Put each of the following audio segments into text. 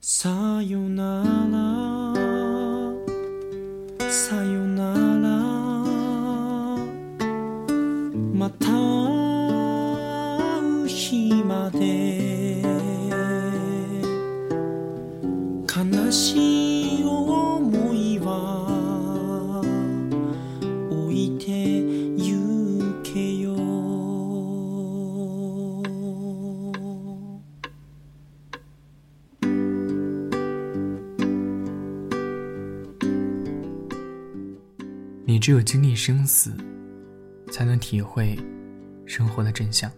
さよなら。只有经历生死，才能体会生活的真相。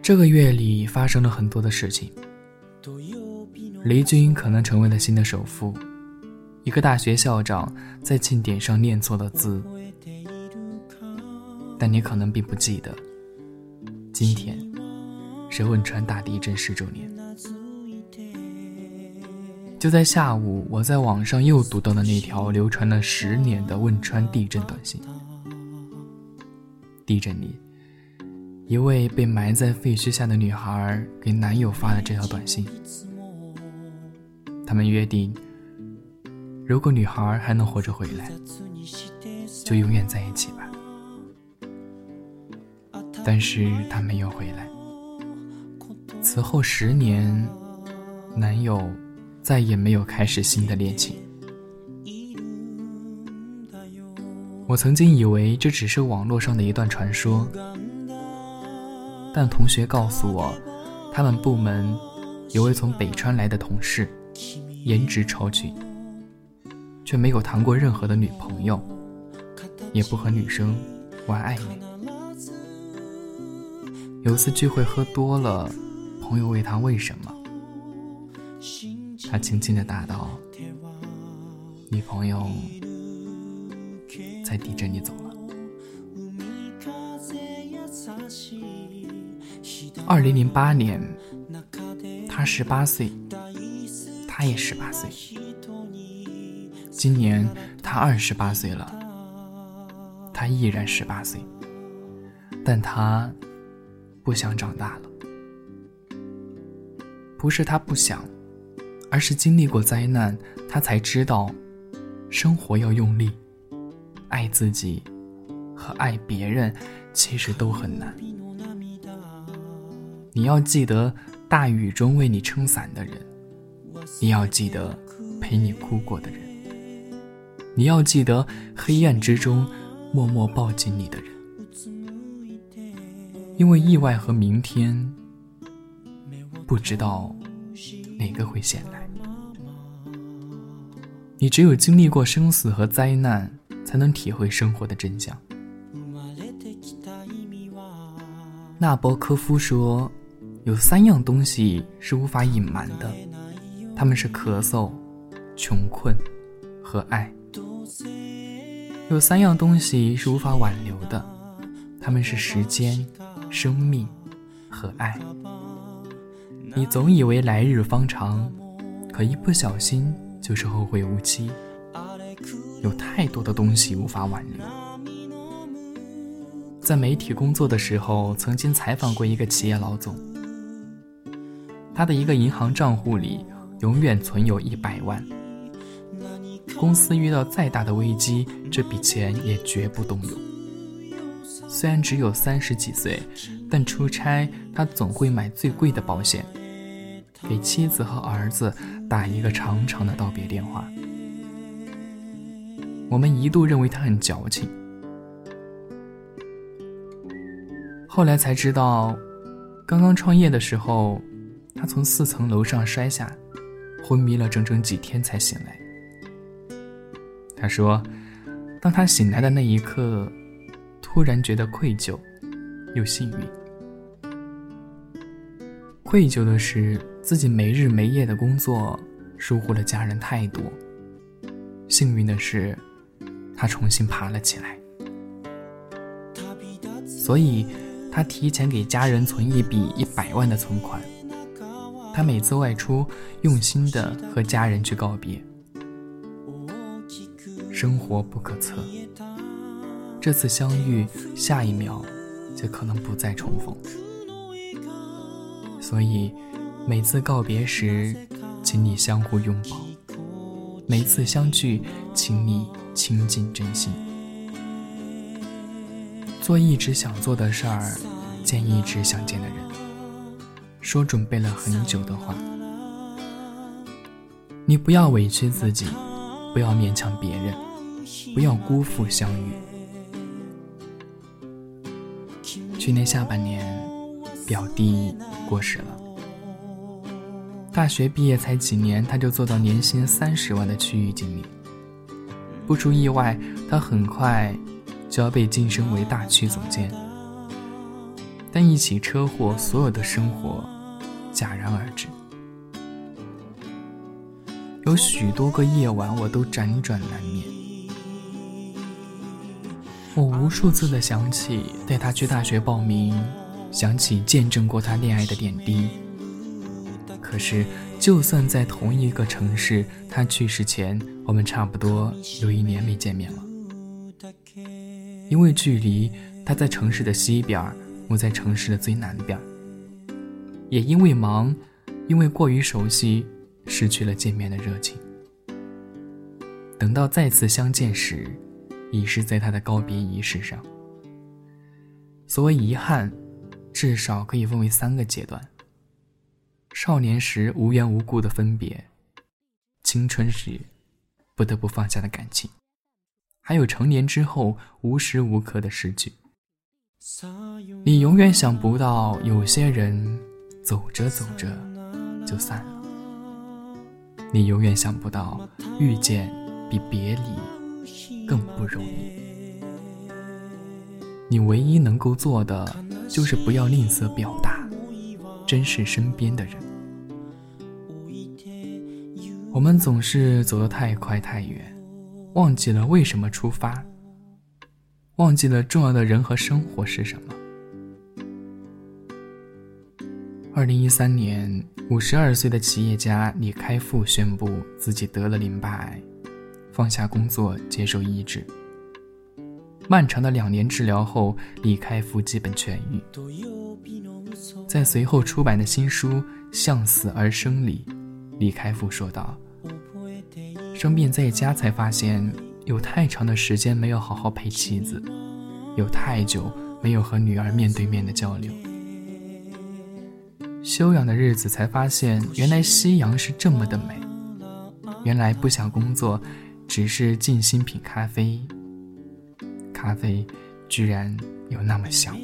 这个月里发生了很多的事情，雷军可能成为了新的首富，一个大学校长在庆典上念错了字，但你可能并不记得，今天是汶川大地震十周年。就在下午，我在网上又读到了那条流传了十年的汶川地震短信。地震里，一位被埋在废墟下的女孩给男友发了这条短信。他们约定，如果女孩还能活着回来，就永远在一起吧。但是她没有回来。此后十年，男友。再也没有开始新的恋情。我曾经以为这只是网络上的一段传说，但同学告诉我，他们部门有位从北川来的同事，颜值超群，却没有谈过任何的女朋友，也不和女生玩暧昧。有次聚会喝多了，朋友问他为什么。他轻轻的答道：“女朋友在地震里走了。”二零零八年，他十八岁，他也十八岁。今年他二十八岁了，他依然十八岁，但他不想长大了。不是他不想。而是经历过灾难，他才知道，生活要用力，爱自己和爱别人其实都很难。你要记得大雨中为你撑伞的人，你要记得陪你哭过的人，你要记得黑暗之中默默抱紧你的人，因为意外和明天，不知道。哪个会先来？你只有经历过生死和灾难，才能体会生活的真相。纳博科夫说，有三样东西是无法隐瞒的，他们是咳嗽、穷困和爱。有三样东西是无法挽留的，他们是时间、生命和爱。你总以为来日方长，可一不小心就是后会无期。有太多的东西无法挽留。在媒体工作的时候，曾经采访过一个企业老总，他的一个银行账户里永远存有一百万。公司遇到再大的危机，这笔钱也绝不动用。虽然只有三十几岁，但出差他总会买最贵的保险。给妻子和儿子打一个长长的道别电话。我们一度认为他很矫情，后来才知道，刚刚创业的时候，他从四层楼上摔下，昏迷了整整几天才醒来。他说，当他醒来的那一刻，突然觉得愧疚，又幸运。愧疚的是自己没日没夜的工作，疏忽了家人太多。幸运的是，他重新爬了起来。所以，他提前给家人存一笔一百万的存款。他每次外出，用心的和家人去告别。生活不可测，这次相遇，下一秒就可能不再重逢。所以，每次告别时，请你相互拥抱；每次相聚，请你倾尽真心。做一直想做的事儿，见一直想见的人，说准备了很久的话。你不要委屈自己，不要勉强别人，不要辜负相遇。去年下半年，表弟过世了。大学毕业才几年，他就做到年薪三十万的区域经理。不出意外，他很快就要被晋升为大区总监。但一起车祸，所有的生活戛然而止。有许多个夜晚，我都辗转难眠。我无数次的想起带他去大学报名，想起见证过他恋爱的点滴。可是，就算在同一个城市，他去世前，我们差不多有一年没见面了。因为距离，他在城市的西边，我在城市的最南边。也因为忙，因为过于熟悉，失去了见面的热情。等到再次相见时，已是在他的告别仪式上。所谓遗憾，至少可以分为三个阶段。少年时无缘无故的分别，青春时不得不放下的感情，还有成年之后无时无刻的失去。你永远想不到，有些人走着走着就散了。你永远想不到，遇见比别离更不容易。你唯一能够做的，就是不要吝啬表达，珍视身边的人。我们总是走得太快太远，忘记了为什么出发，忘记了重要的人和生活是什么。二零一三年，五十二岁的企业家李开复宣布自己得了淋巴癌，放下工作接受医治。漫长的两年治疗后，李开复基本痊愈。在随后出版的新书《向死而生》里，李开复说道。生病在家，才发现有太长的时间没有好好陪妻子，有太久没有和女儿面对面的交流。休养的日子，才发现原来夕阳是这么的美。原来不想工作，只是静心品咖啡，咖啡居然有那么香。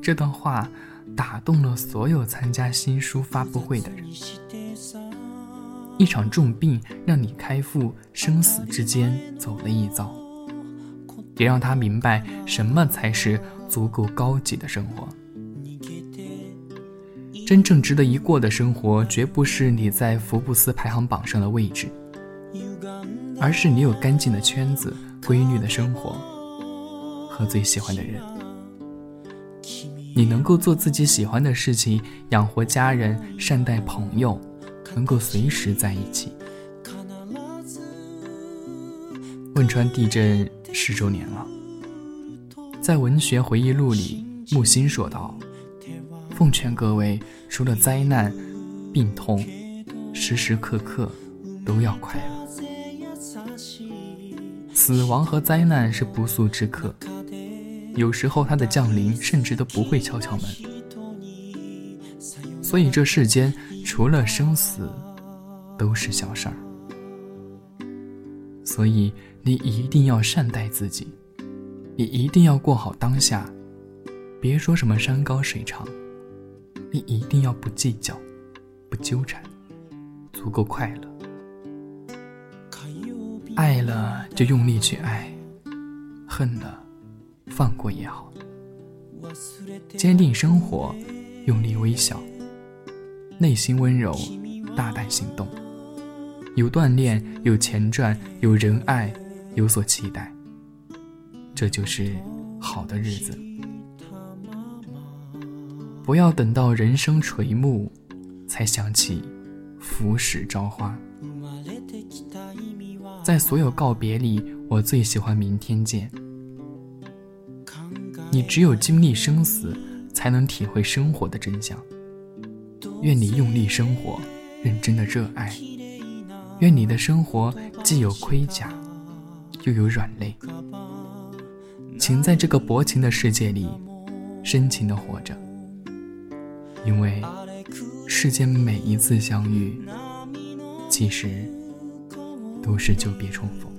这段话打动了所有参加新书发布会的人。一场重病让你开复生死之间走了一遭，也让他明白什么才是足够高级的生活。真正值得一过的生活，绝不是你在福布斯排行榜上的位置，而是你有干净的圈子、规律的生活和最喜欢的人。你能够做自己喜欢的事情，养活家人，善待朋友。能够随时在一起。汶川地震十周年了，在文学回忆录里，木心说道：“奉劝各位，除了灾难、病痛，时时刻刻都要快乐。死亡和灾难是不速之客，有时候它的降临甚至都不会敲敲门。所以这世间。”除了生死，都是小事儿。所以你一定要善待自己，你一定要过好当下，别说什么山高水长，你一定要不计较，不纠缠，足够快乐。爱了就用力去爱，恨了放过也好。坚定生活，用力微笑。内心温柔，大胆行动，有锻炼，有钱赚，有人爱，有所期待，这就是好的日子。不要等到人生垂暮，才想起浮世朝花。在所有告别里，我最喜欢明天见。你只有经历生死。才能体会生活的真相。愿你用力生活，认真的热爱。愿你的生活既有盔甲，又有软肋。请在这个薄情的世界里，深情的活着。因为世间每一次相遇，其实都是久别重逢。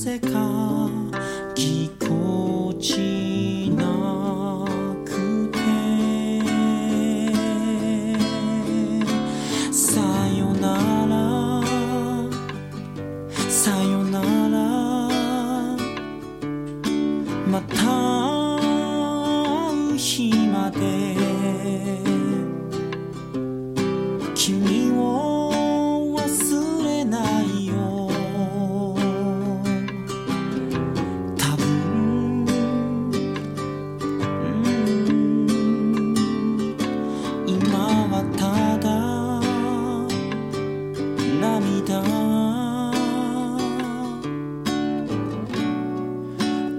ぜかぎこちなくて。さよなら。さよなら。また会う日まで。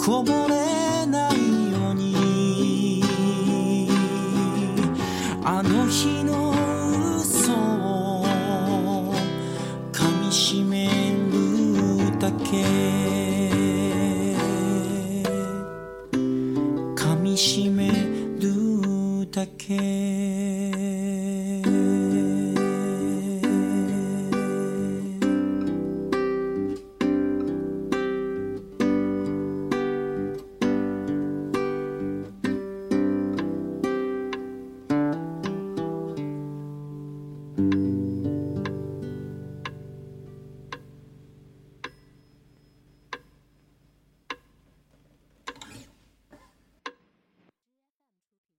こぼれないように。あの日の嘘を噛みしめるだけ。